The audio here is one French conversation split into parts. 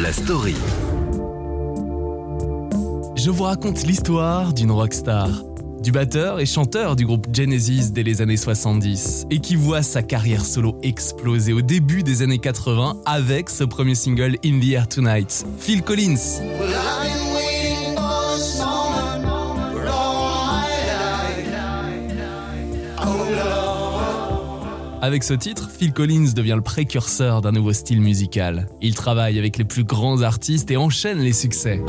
La story. Je vous raconte l'histoire d'une rockstar, du batteur et chanteur du groupe Genesis dès les années 70 et qui voit sa carrière solo exploser au début des années 80 avec ce premier single In the Air Tonight, Phil Collins. Avec ce titre, Phil Collins devient le précurseur d'un nouveau style musical. Il travaille avec les plus grands artistes et enchaîne les succès.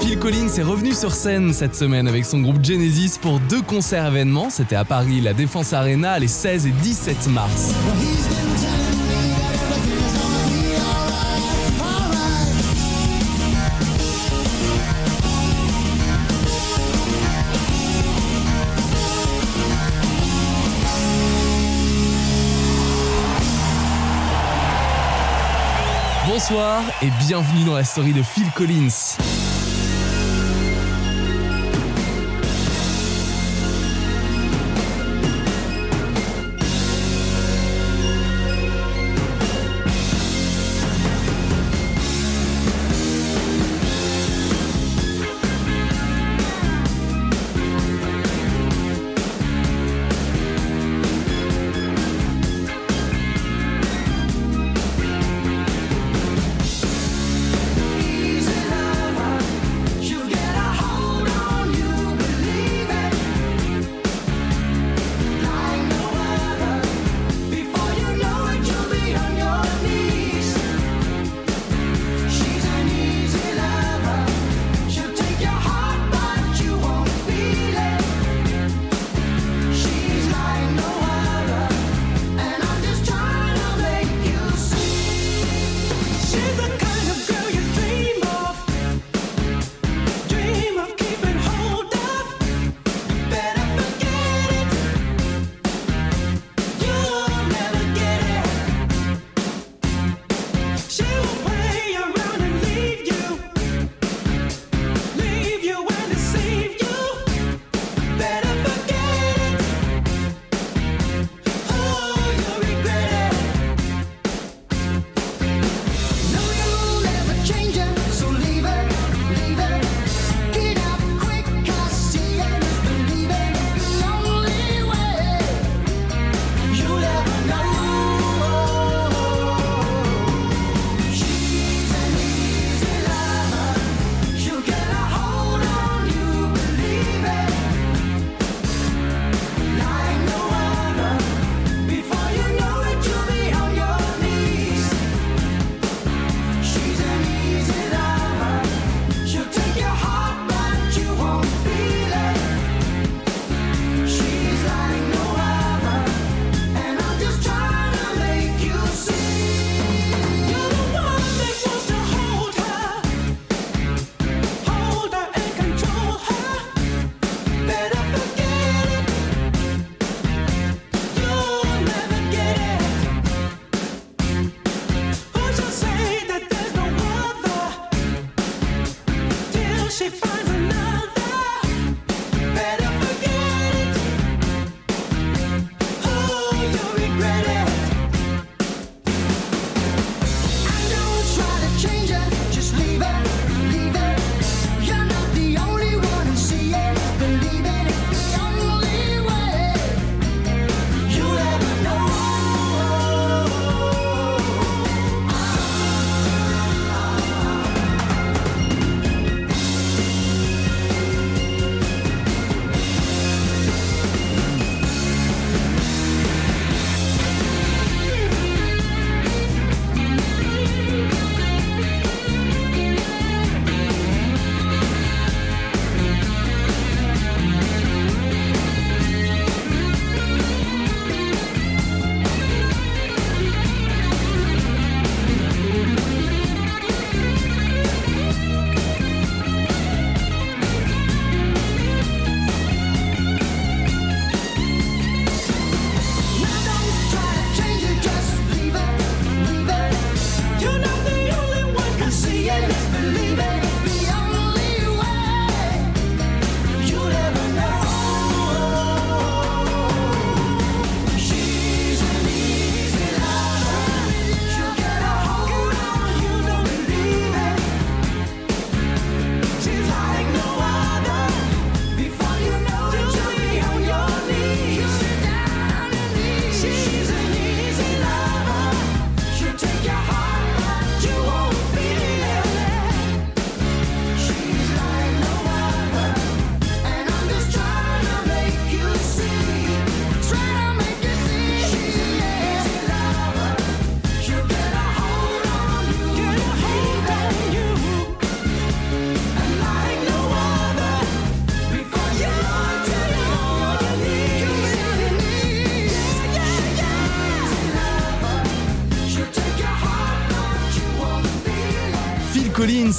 Phil Collins est revenu sur scène cette semaine avec son groupe Genesis pour deux concerts événements. C'était à Paris, la Défense Arena, les 16 et 17 mars. Bonsoir et bienvenue dans la story de Phil Collins.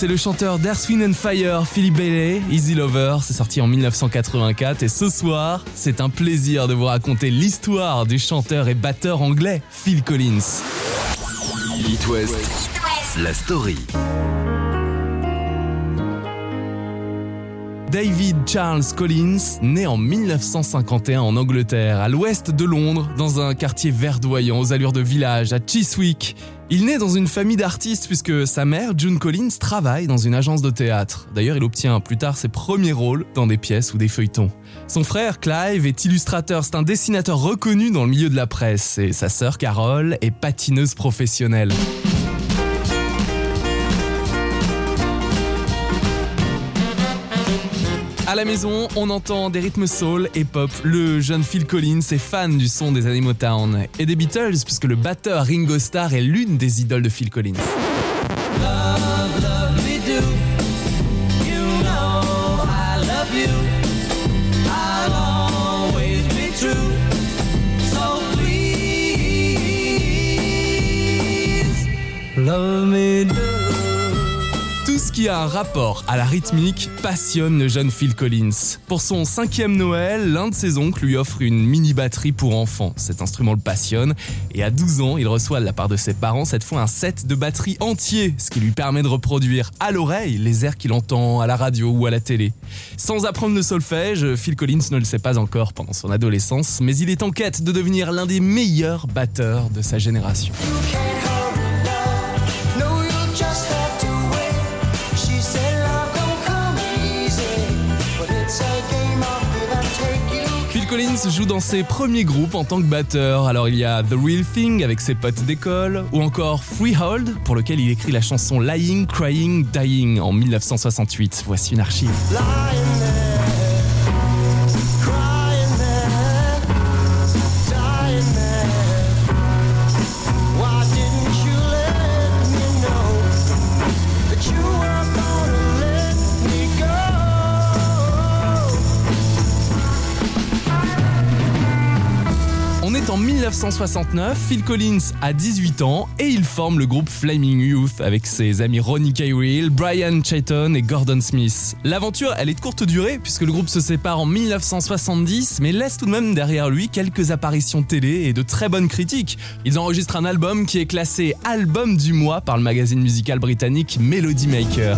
Et le chanteur d'Earth, and Fire, Philip Bailey, Easy Lover, c'est sorti en 1984 et ce soir, c'est un plaisir de vous raconter l'histoire du chanteur et batteur anglais Phil Collins. It West, la story. David Charles Collins, né en 1951 en Angleterre, à l'ouest de Londres, dans un quartier verdoyant aux allures de village, à Chiswick. Il naît dans une famille d'artistes puisque sa mère, June Collins, travaille dans une agence de théâtre. D'ailleurs, il obtient plus tard ses premiers rôles dans des pièces ou des feuilletons. Son frère, Clive, est illustrateur, c'est un dessinateur reconnu dans le milieu de la presse, et sa sœur, Carole, est patineuse professionnelle. À la maison, on entend des rythmes soul et pop. Le jeune Phil Collins est fan du son des années Motown et des Beatles puisque le batteur Ringo Starr est l'une des idoles de Phil Collins. Qui a un rapport à la rythmique passionne le jeune Phil Collins. Pour son cinquième Noël, l'un de ses oncles lui offre une mini batterie pour enfants. Cet instrument le passionne et à 12 ans, il reçoit de la part de ses parents cette fois un set de batterie entier, ce qui lui permet de reproduire à l'oreille les airs qu'il entend à la radio ou à la télé. Sans apprendre le solfège, Phil Collins ne le sait pas encore pendant son adolescence, mais il est en quête de devenir l'un des meilleurs batteurs de sa génération. Joue dans ses premiers groupes en tant que batteur. Alors il y a The Real Thing avec ses potes d'école, ou encore Freehold, pour lequel il écrit la chanson Lying, Crying, Dying en 1968. Voici une archive. 1969, Phil Collins a 18 ans et il forme le groupe Flaming Youth avec ses amis Ronnie Cairell, Brian Chayton et Gordon Smith. L'aventure, elle est de courte durée puisque le groupe se sépare en 1970 mais laisse tout de même derrière lui quelques apparitions télé et de très bonnes critiques. Ils enregistrent un album qui est classé album du mois par le magazine musical britannique Melody Maker.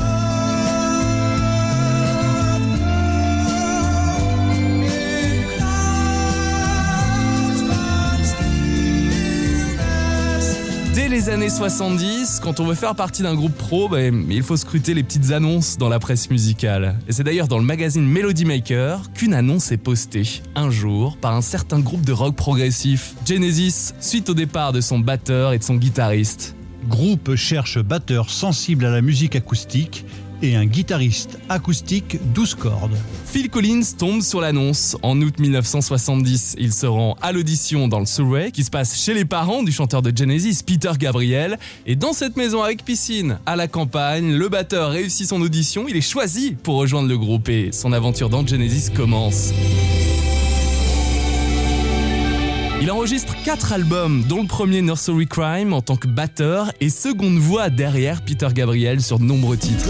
Les années 70, quand on veut faire partie d'un groupe pro, ben, il faut scruter les petites annonces dans la presse musicale. Et c'est d'ailleurs dans le magazine Melody Maker qu'une annonce est postée, un jour, par un certain groupe de rock progressif, Genesis, suite au départ de son batteur et de son guitariste. Groupe cherche batteur sensible à la musique acoustique et un guitariste acoustique 12 cordes. Phil Collins tombe sur l'annonce. En août 1970, il se rend à l'audition dans le Surrey qui se passe chez les parents du chanteur de Genesis, Peter Gabriel. Et dans cette maison avec piscine, à la campagne, le batteur réussit son audition, il est choisi pour rejoindre le groupe et son aventure dans Genesis commence. Il enregistre 4 albums, dont le premier Nursery Crime en tant que batteur et seconde voix derrière Peter Gabriel sur de nombreux titres.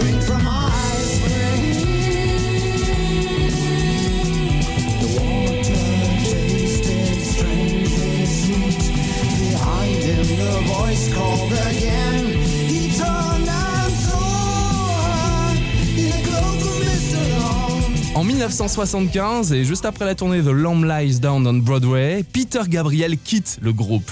1975, et juste après la tournée The Lamb Lies Down on Broadway, Peter Gabriel quitte le groupe.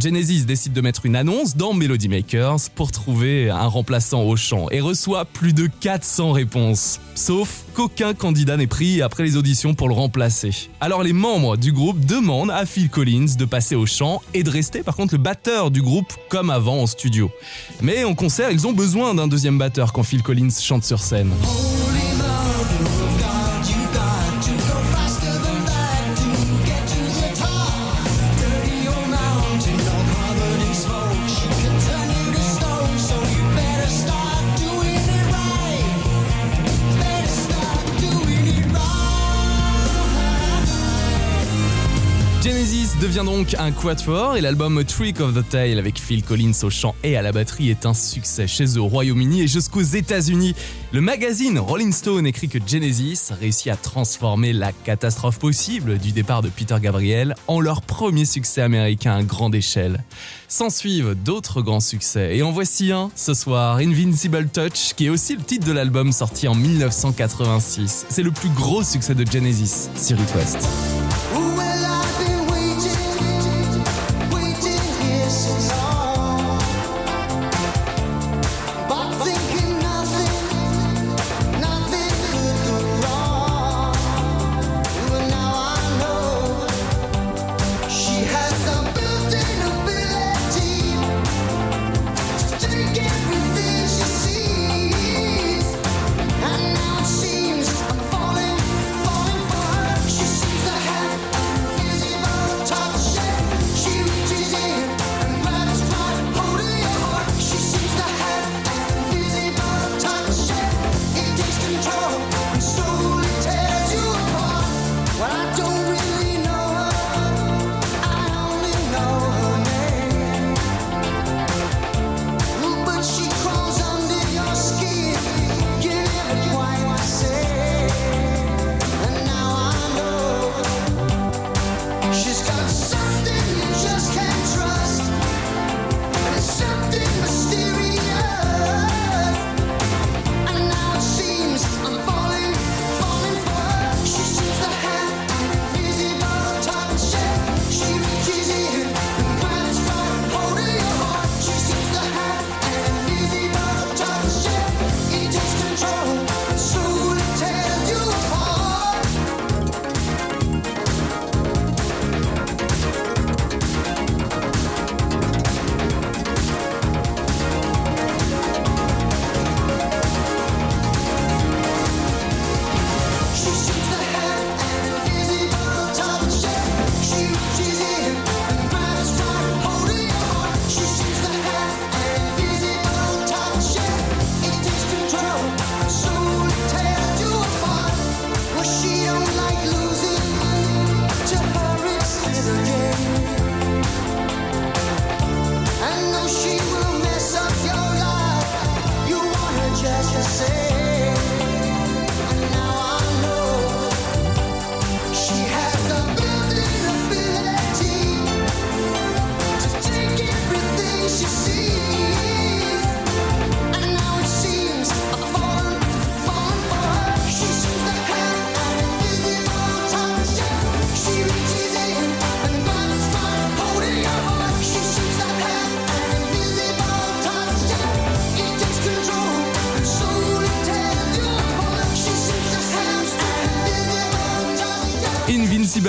Genesis décide de mettre une annonce dans Melody Makers pour trouver un remplaçant au chant et reçoit plus de 400 réponses. Sauf qu'aucun candidat n'est pris après les auditions pour le remplacer. Alors les membres du groupe demandent à Phil Collins de passer au chant et de rester par contre le batteur du groupe comme avant en studio. Mais en concert, ils ont besoin d'un deuxième batteur quand Phil Collins chante sur scène. Donc un quatuor et l'album Trick of the Tail avec Phil Collins au chant et à la batterie est un succès chez eux au Royaume-Uni et jusqu'aux États-Unis. Le magazine Rolling Stone écrit que Genesis réussit à transformer la catastrophe possible du départ de Peter Gabriel en leur premier succès américain à grande échelle. S'en suivent d'autres grands succès et en voici un ce soir, Invincible Touch, qui est aussi le titre de l'album sorti en 1986. C'est le plus gros succès de Genesis sur It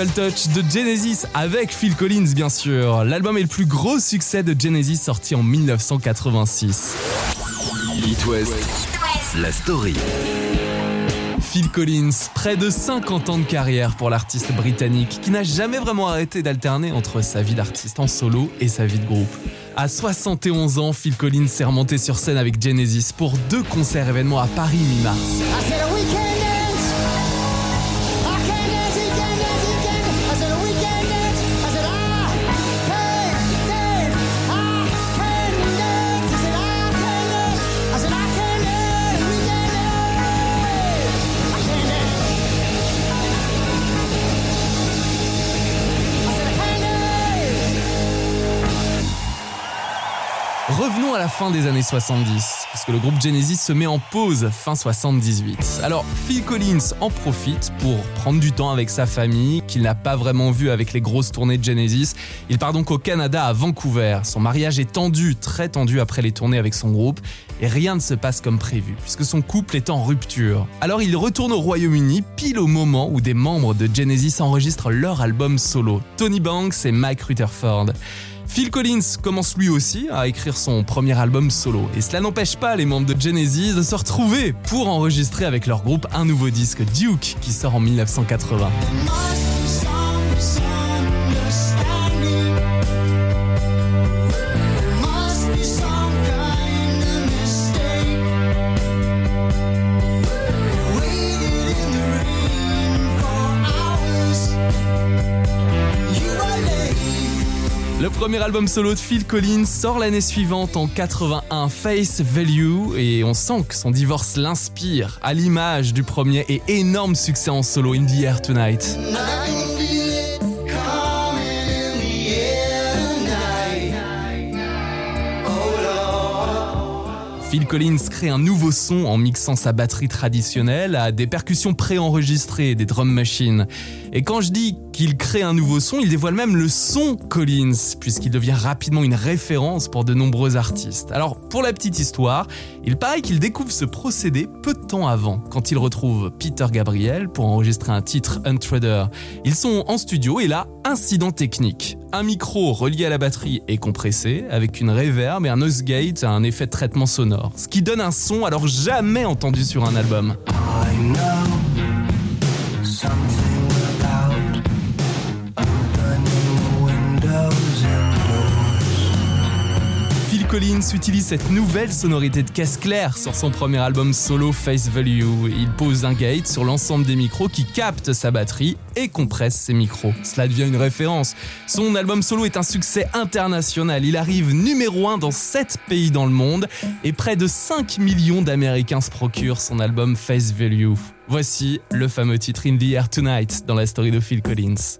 Touch de Genesis avec Phil Collins bien sûr. L'album est le plus gros succès de Genesis sorti en 1986. It West, la story. Phil Collins, près de 50 ans de carrière pour l'artiste britannique qui n'a jamais vraiment arrêté d'alterner entre sa vie d'artiste en solo et sa vie de groupe. À 71 ans, Phil Collins s'est remonté sur scène avec Genesis pour deux concerts événements à Paris mi-mars. Revenons à la fin des années 70, puisque le groupe Genesis se met en pause fin 78. Alors Phil Collins en profite pour prendre du temps avec sa famille, qu'il n'a pas vraiment vu avec les grosses tournées de Genesis. Il part donc au Canada, à Vancouver. Son mariage est tendu, très tendu après les tournées avec son groupe, et rien ne se passe comme prévu, puisque son couple est en rupture. Alors il retourne au Royaume-Uni, pile au moment où des membres de Genesis enregistrent leur album solo, Tony Banks et Mike Rutherford. Phil Collins commence lui aussi à écrire son premier album solo, et cela n'empêche pas les membres de Genesis de se retrouver pour enregistrer avec leur groupe un nouveau disque, Duke, qui sort en 1980. Premier album solo de Phil Collins sort l'année suivante en 81 Face Value et on sent que son divorce l'inspire à l'image du premier et énorme succès en solo In the Air Tonight. Phil Collins crée un nouveau son en mixant sa batterie traditionnelle à des percussions préenregistrées, des drum machines. Et quand je dis qu'il crée un nouveau son, il dévoile même le son Collins, puisqu'il devient rapidement une référence pour de nombreux artistes. Alors, pour la petite histoire, il paraît qu'il découvre ce procédé peu de temps avant, quand il retrouve Peter Gabriel pour enregistrer un titre Untrader. Ils sont en studio et là, incident technique. Un micro relié à la batterie est compressé, avec une reverb et un noise gate, un effet de traitement sonore, ce qui donne un son alors jamais entendu sur un album. Collins utilise cette nouvelle sonorité de caisse claire sur son premier album solo Face Value. Il pose un gate sur l'ensemble des micros qui capte sa batterie et compresse ses micros. Cela devient une référence. Son album solo est un succès international. Il arrive numéro 1 dans 7 pays dans le monde et près de 5 millions d'Américains se procurent son album Face Value. Voici le fameux titre In the Air Tonight dans la story de Phil Collins.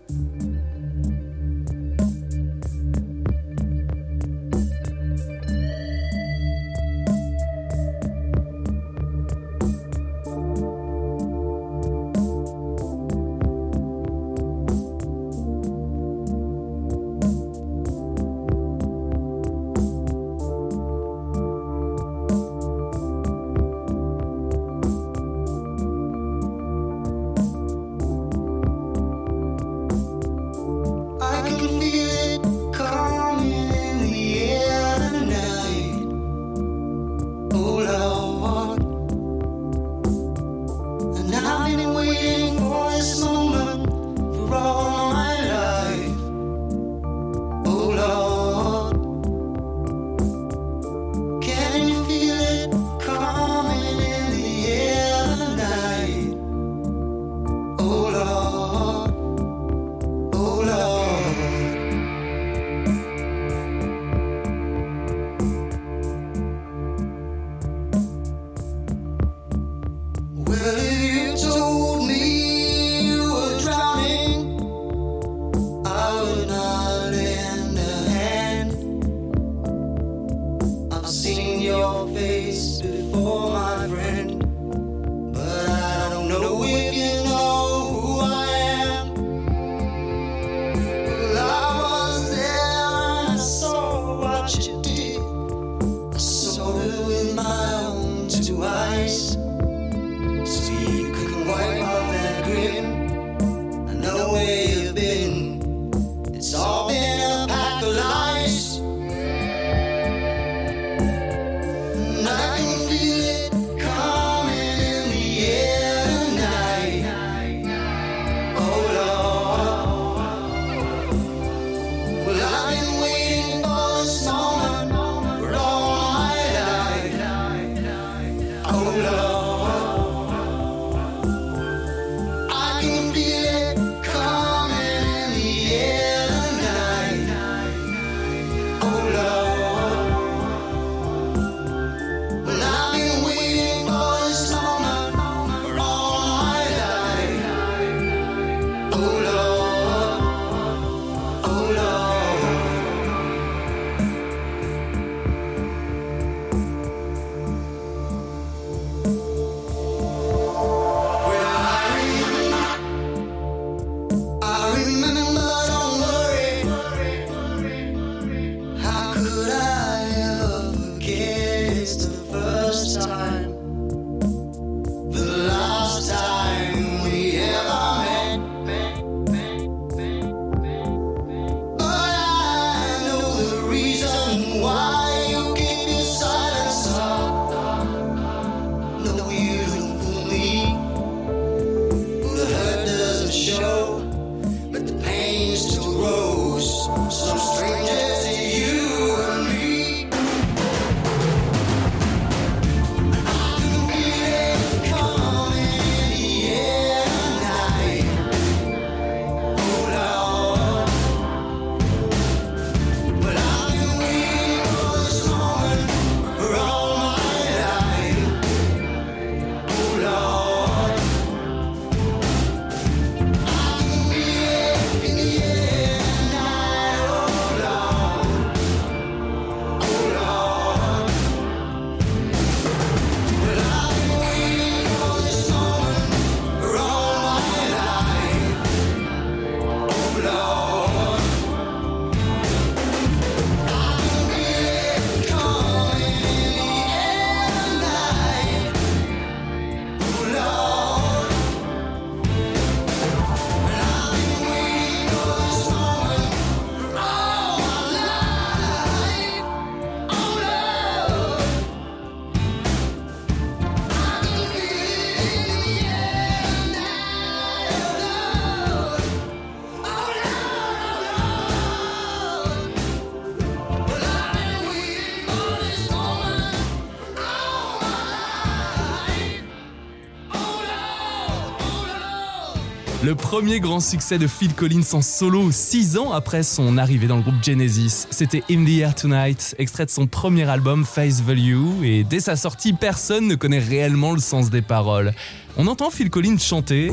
Le premier grand succès de Phil Collins en solo, six ans après son arrivée dans le groupe Genesis, c'était In the Air Tonight, extrait de son premier album Face Value, et dès sa sortie, personne ne connaît réellement le sens des paroles. On entend Phil Collins chanter.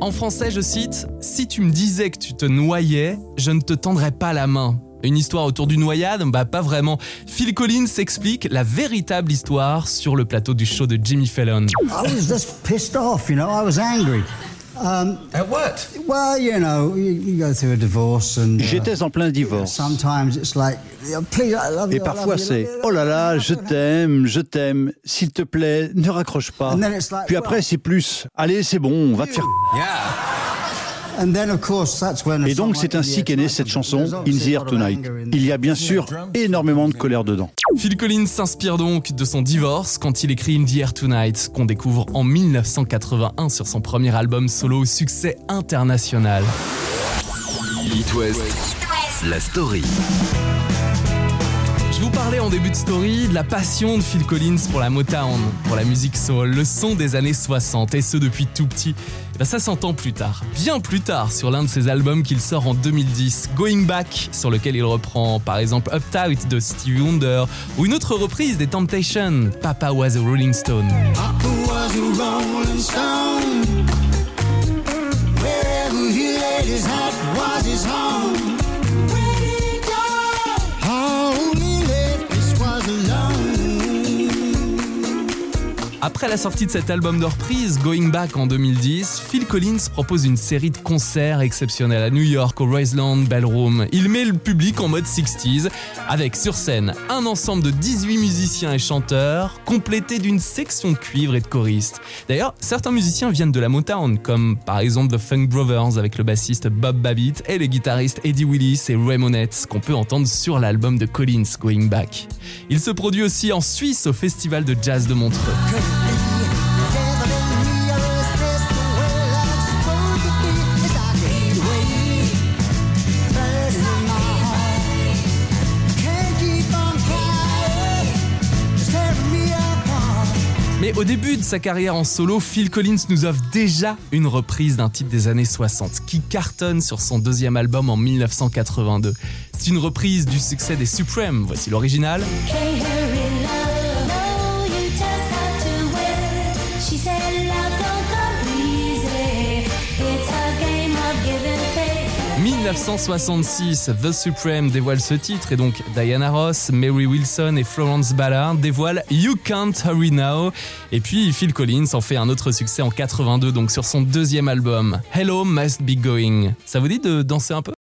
En français, je cite Si tu me disais que tu te noyais, je ne te tendrais pas la main. Une histoire autour d'une noyade Bah pas vraiment. Phil Collins explique la véritable histoire sur le plateau du show de Jimmy Fallon. I was just pissed off, you know. I was angry. Um, At what? well, you know, you, you go through a divorce and. uh, J'étais en plein divorce. Sometimes it's like, "Oh, please, I love you. Et parfois c'est Oh là là, je you." t'aime, je t'aime, s'il te plaît, ne raccroche pas. And then it's like, Puis après c'est plus Allez, c'est bon, on va te faire. Yeah. Et donc c'est ainsi qu'est née cette chanson In the Air Tonight. Il y a bien sûr énormément de colère dedans. Phil Collins s'inspire donc de son divorce quand il écrit In the Air Tonight, qu'on découvre en 1981 sur son premier album solo au succès international. It West. La story. Je vous parlais en début de story de la passion de Phil Collins pour la Motown, pour la musique soul, le son des années 60, et ce depuis tout petit. Et ben ça s'entend plus tard, bien plus tard, sur l'un de ses albums qu'il sort en 2010, Going Back, sur lequel il reprend par exemple Uptight de Stevie Wonder, ou une autre reprise des Temptations, Papa Was a Rolling Stone. Après la sortie de cet album de reprise, Going Back en 2010, Phil Collins propose une série de concerts exceptionnels à New York au Roseland Ballroom. Il met le public en mode 60s avec sur scène un ensemble de 18 musiciens et chanteurs complété d'une section cuivre et de choristes. D'ailleurs, certains musiciens viennent de la Motown comme par exemple The Funk Brothers avec le bassiste Bob Babbitt et les guitaristes Eddie Willis et Ramonettes qu'on peut entendre sur l'album de Collins Going Back. Il se produit aussi en Suisse au Festival de Jazz de Montreux. Début de sa carrière en solo, Phil Collins nous offre déjà une reprise d'un titre des années 60 qui cartonne sur son deuxième album en 1982. C'est une reprise du succès des Supremes. Voici l'original. 1966, The Supreme dévoile ce titre et donc Diana Ross, Mary Wilson et Florence Ballard dévoilent You Can't Hurry Now. Et puis Phil Collins en fait un autre succès en 82, donc sur son deuxième album, Hello Must Be Going. Ça vous dit de danser un peu?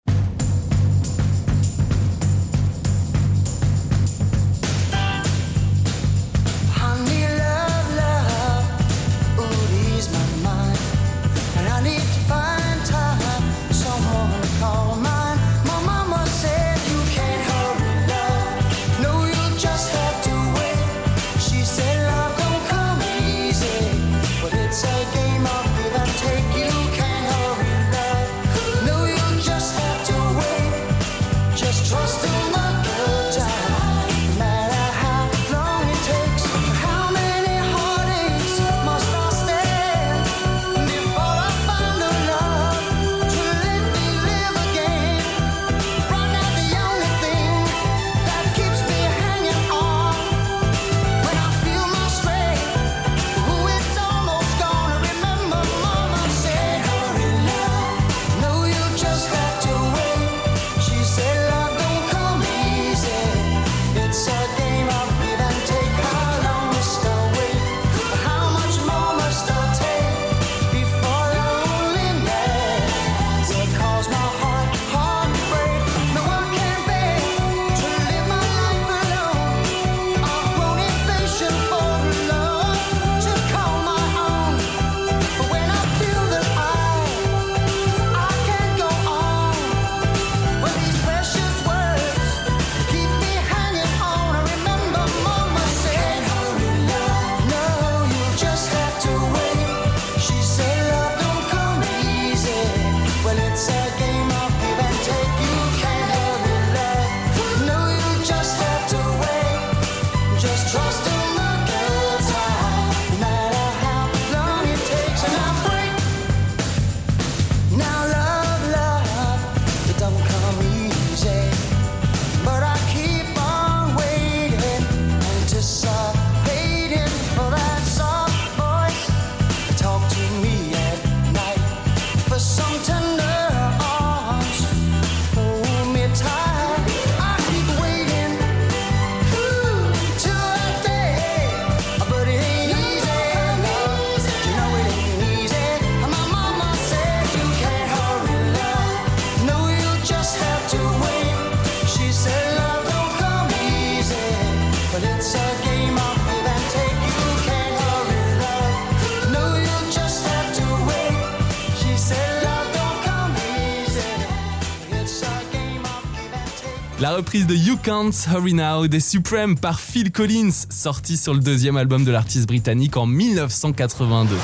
Reprise de You Can't Hurry Now des Supreme par Phil Collins, sorti sur le deuxième album de l'artiste britannique en 1982.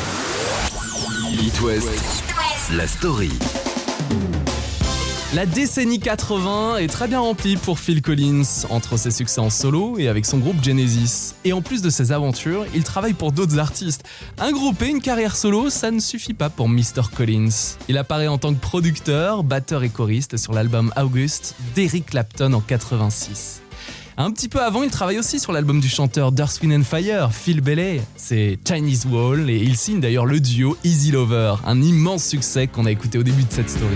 It West, la story. La décennie 80 est très bien remplie pour Phil Collins, entre ses succès en solo et avec son groupe Genesis. Et en plus de ses aventures, il travaille pour d'autres artistes. Un groupe et une carrière solo, ça ne suffit pas pour Mr. Collins. Il apparaît en tant que producteur, batteur et choriste sur l'album August d'Eric Clapton en 86. Un petit peu avant, il travaille aussi sur l'album du chanteur Wind and Fire, Phil Bailey. C'est Chinese Wall et il signe d'ailleurs le duo Easy Lover, un immense succès qu'on a écouté au début de cette story.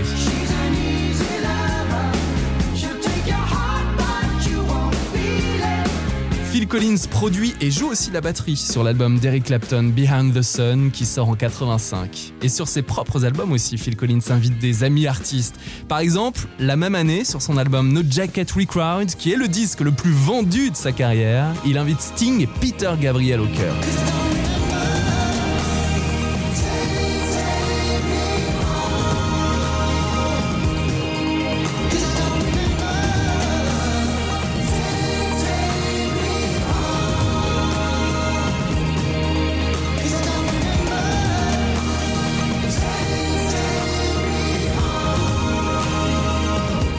Collins produit et joue aussi la batterie sur l'album d'Eric Clapton Behind the Sun qui sort en 85. Et sur ses propres albums aussi, Phil Collins invite des amis artistes. Par exemple, la même année, sur son album No Jacket Required, qui est le disque le plus vendu de sa carrière, il invite Sting et Peter Gabriel au cœur.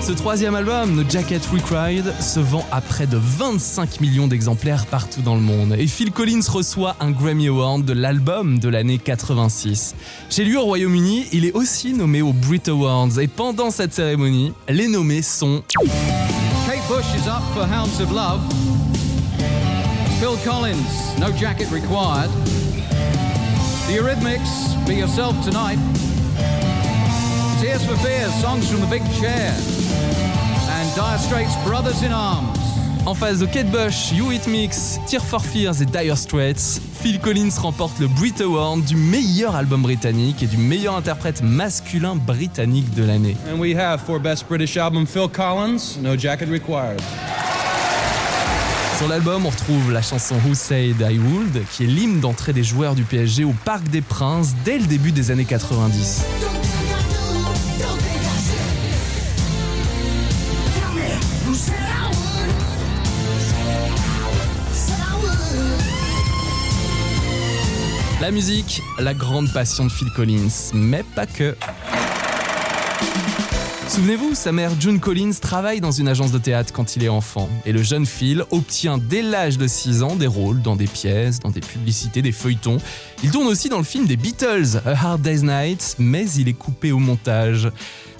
Ce troisième album, The Jacket Required, se vend à près de 25 millions d'exemplaires partout dans le monde. Et Phil Collins reçoit un Grammy Award de l'album de l'année 86. Chez lui au Royaume-Uni, il est aussi nommé aux Brit Awards. Et pendant cette cérémonie, les nommés sont Kate Bush is up for Hounds of Love. Phil Collins, No Jacket Required. The Eurythmics, Be Yourself Tonight. Tears for Fears, Songs from the Big Chair. Dire Straits, Brothers in Arms. En face de Kate Bush, You It Mix, Tear for Fears et Dire Straits, Phil Collins remporte le Brit Award du meilleur album britannique et du meilleur interprète masculin britannique de l'année. And we have for Best British Album Phil Collins, No Jacket Required. Sur l'album, on retrouve la chanson Who Said I Would, qui est l'hymne d'entrée des joueurs du PSG au Parc des Princes dès le début des années 90. La musique, la grande passion de Phil Collins, mais pas que. Souvenez-vous, sa mère June Collins travaille dans une agence de théâtre quand il est enfant. Et le jeune Phil obtient dès l'âge de 6 ans des rôles dans des pièces, dans des publicités, des feuilletons. Il tourne aussi dans le film des Beatles, A Hard Day's Night, mais il est coupé au montage.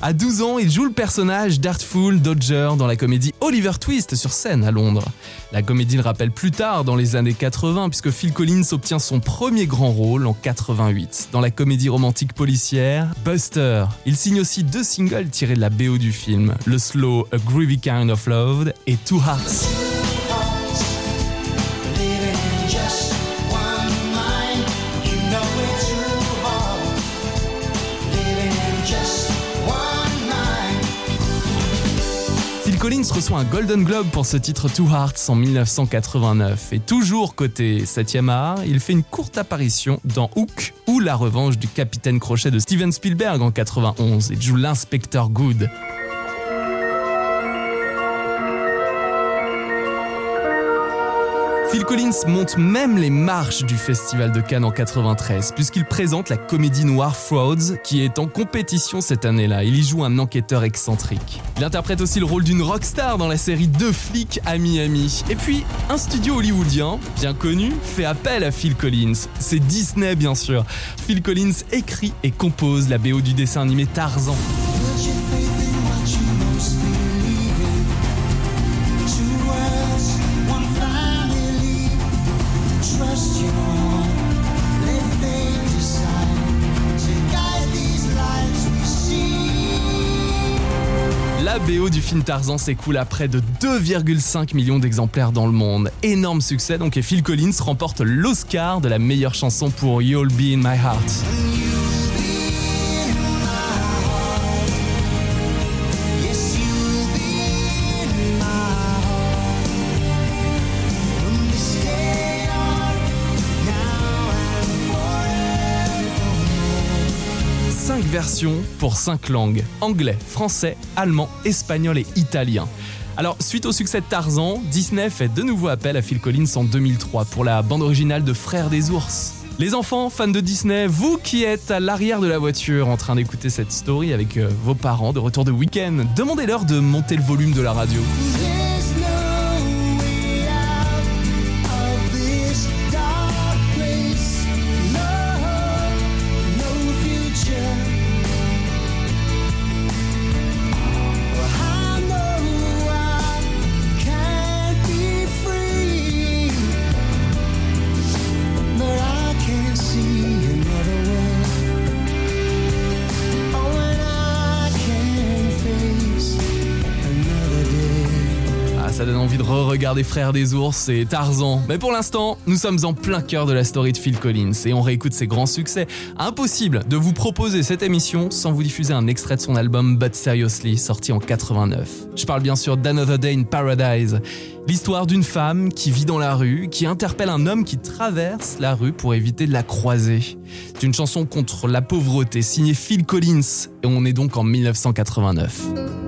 À 12 ans, il joue le personnage d'Artful Dodger dans la comédie Oliver Twist sur scène à Londres. La comédie le rappelle plus tard, dans les années 80, puisque Phil Collins obtient son premier grand rôle en 88, dans la comédie romantique policière Buster. Il signe aussi deux singles tirés de la BO du film, le slow A Groovy Kind of Love et Two Hearts. Collins reçoit un Golden Globe pour ce titre Two Hearts en 1989. Et toujours côté 7e art, il fait une courte apparition dans Hook ou La revanche du capitaine Crochet de Steven Spielberg en 91 et joue l'inspecteur Good. Phil Collins monte même les marches du Festival de Cannes en 93, puisqu'il présente la comédie noire Frauds, qui est en compétition cette année-là. Il y joue un enquêteur excentrique. Il interprète aussi le rôle d'une rockstar dans la série Deux flics à Miami. Et puis, un studio hollywoodien, bien connu, fait appel à Phil Collins. C'est Disney, bien sûr. Phil Collins écrit et compose la BO du dessin animé Tarzan. Du film Tarzan s'écoule à près de 2,5 millions d'exemplaires dans le monde. Énorme succès donc et Phil Collins remporte l'Oscar de la meilleure chanson pour You'll Be in My Heart. Versions pour 5 langues, anglais, français, allemand, espagnol et italien. Alors, suite au succès de Tarzan, Disney fait de nouveau appel à Phil Collins en 2003 pour la bande originale de Frères des ours. Les enfants, fans de Disney, vous qui êtes à l'arrière de la voiture en train d'écouter cette story avec euh, vos parents de retour de week-end, demandez-leur de monter le volume de la radio. Re-regarder Frères des ours et Tarzan. Mais pour l'instant, nous sommes en plein cœur de la story de Phil Collins et on réécoute ses grands succès. Impossible de vous proposer cette émission sans vous diffuser un extrait de son album But Seriously, sorti en 89. Je parle bien sûr d'Another Day in Paradise. L'histoire d'une femme qui vit dans la rue, qui interpelle un homme qui traverse la rue pour éviter de la croiser. C'est une chanson contre la pauvreté signée Phil Collins et on est donc en 1989.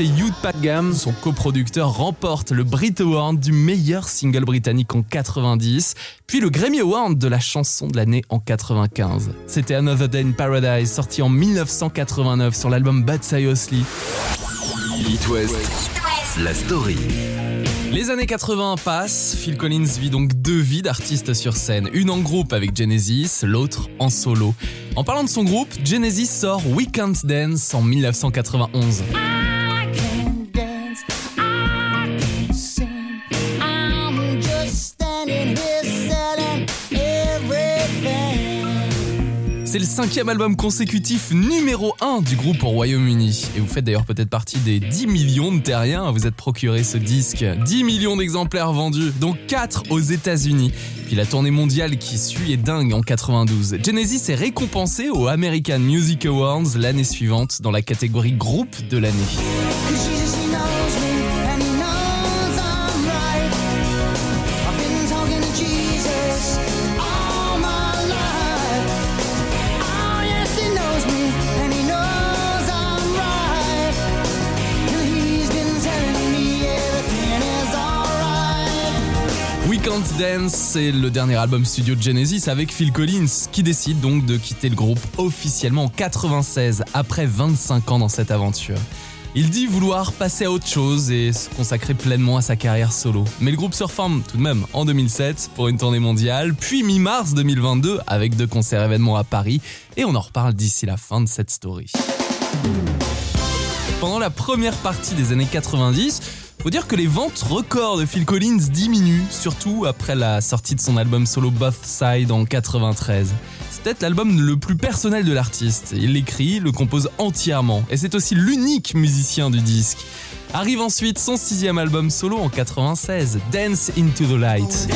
Et Hugh Padgham, son coproducteur, remportent le Brit Award du meilleur single britannique en 90, puis le Grammy Award de la chanson de l'année en 95. C'était Another Day in Paradise, sorti en 1989 sur l'album Bad Seriously. It West, la story. Les années 80 passent, Phil Collins vit donc deux vies d'artiste sur scène, une en groupe avec Genesis, l'autre en solo. En parlant de son groupe, Genesis sort We Can't Dance en 1991. I cinquième album consécutif numéro 1 du groupe au Royaume-Uni. Et vous faites d'ailleurs peut-être partie des 10 millions de terriens à vous être procuré ce disque. 10 millions d'exemplaires vendus, dont 4 aux États-Unis. Puis la tournée mondiale qui suit est dingue en 92. Genesis est récompensé aux American Music Awards l'année suivante dans la catégorie groupe de l'année. Can't Dance, c'est le dernier album studio de Genesis avec Phil Collins, qui décide donc de quitter le groupe officiellement en 96, après 25 ans dans cette aventure. Il dit vouloir passer à autre chose et se consacrer pleinement à sa carrière solo. Mais le groupe se reforme tout de même en 2007 pour une tournée mondiale, puis mi-mars 2022 avec deux concerts événements à Paris, et on en reparle d'ici la fin de cette story. Pendant la première partie des années 90, faut dire que les ventes records de Phil Collins diminuent, surtout après la sortie de son album solo Both Side en 93. C'est peut-être l'album le plus personnel de l'artiste. Il l'écrit, le compose entièrement, et c'est aussi l'unique musicien du disque. Arrive ensuite son sixième album solo en 96, Dance into the Light.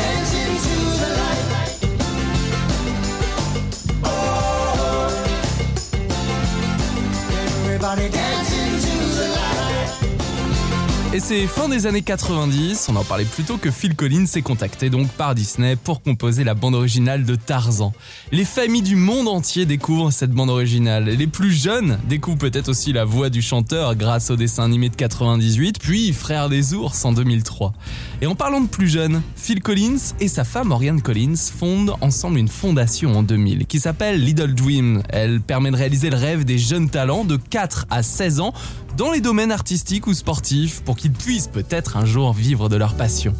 Et c'est fin des années 90, on en parlait plus tôt que Phil Collins s'est contacté donc par Disney pour composer la bande originale de Tarzan. Les familles du monde entier découvrent cette bande originale. Les plus jeunes découvrent peut-être aussi la voix du chanteur grâce au dessin animé de 98, puis Frères des ours en 2003. Et en parlant de plus jeunes, Phil Collins et sa femme Oriane Collins fondent ensemble une fondation en 2000 qui s'appelle Little Dream. Elle permet de réaliser le rêve des jeunes talents de 4 à 16 ans dans les domaines artistiques ou sportifs pour qu'ils puissent peut-être un jour vivre de leur passion.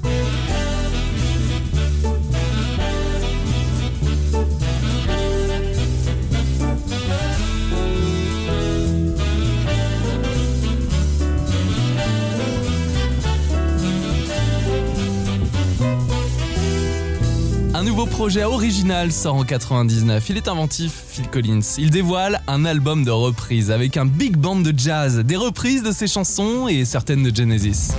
Projet original sort en 99. Il est inventif, Phil Collins. Il dévoile un album de reprises avec un big band de jazz, des reprises de ses chansons et certaines de Genesis.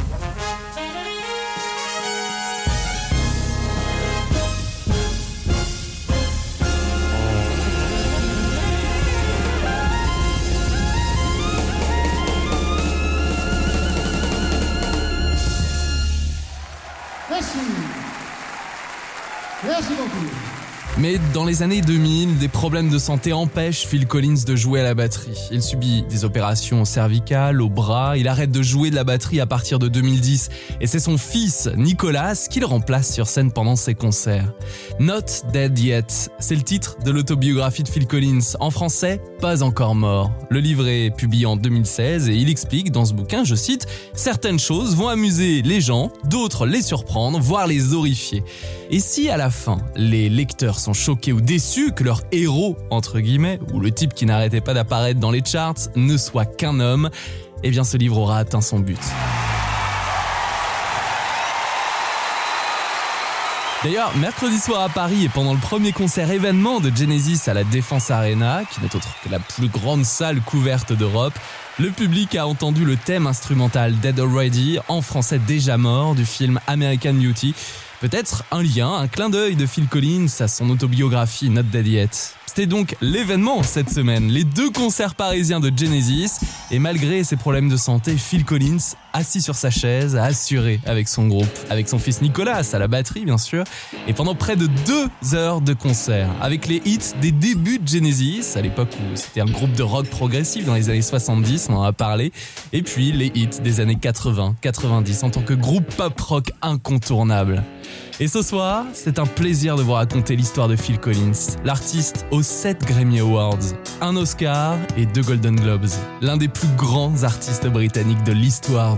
Mais dans les années 2000, des problèmes de santé empêchent Phil Collins de jouer à la batterie. Il subit des opérations cervicales, au bras, il arrête de jouer de la batterie à partir de 2010 et c'est son fils, Nicolas, qui le remplace sur scène pendant ses concerts. Not Dead Yet, c'est le titre de l'autobiographie de Phil Collins. En français, Pas encore mort. Le livre est publié en 2016 et il explique dans ce bouquin, je cite, Certaines choses vont amuser les gens, d'autres les surprendre, voire les horrifier. Et si à la fin, les lecteurs sont choqués ou déçus que leur héros, entre guillemets, ou le type qui n'arrêtait pas d'apparaître dans les charts, ne soit qu'un homme, eh bien ce livre aura atteint son but. D'ailleurs, mercredi soir à Paris et pendant le premier concert événement de Genesis à la Défense Arena, qui n'est autre que la plus grande salle couverte d'Europe, le public a entendu le thème instrumental Dead Already, en français déjà mort, du film American Beauty. Peut-être un lien, un clin d'œil de Phil Collins à son autobiographie Not Dead Yet. C'était donc l'événement cette semaine, les deux concerts parisiens de Genesis, et malgré ses problèmes de santé, Phil Collins assis sur sa chaise, assuré avec son groupe, avec son fils Nicolas, à la batterie bien sûr, et pendant près de deux heures de concert, avec les hits des débuts de Genesis, à l'époque où c'était un groupe de rock progressif dans les années 70, on en a parlé, et puis les hits des années 80-90 en tant que groupe pop rock incontournable. Et ce soir, c'est un plaisir de vous raconter l'histoire de Phil Collins, l'artiste aux 7 Grammy Awards, un Oscar et deux Golden Globes, l'un des plus grands artistes britanniques de l'histoire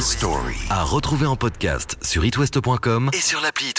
Story. À retrouver en podcast sur itwest.com et sur l'appli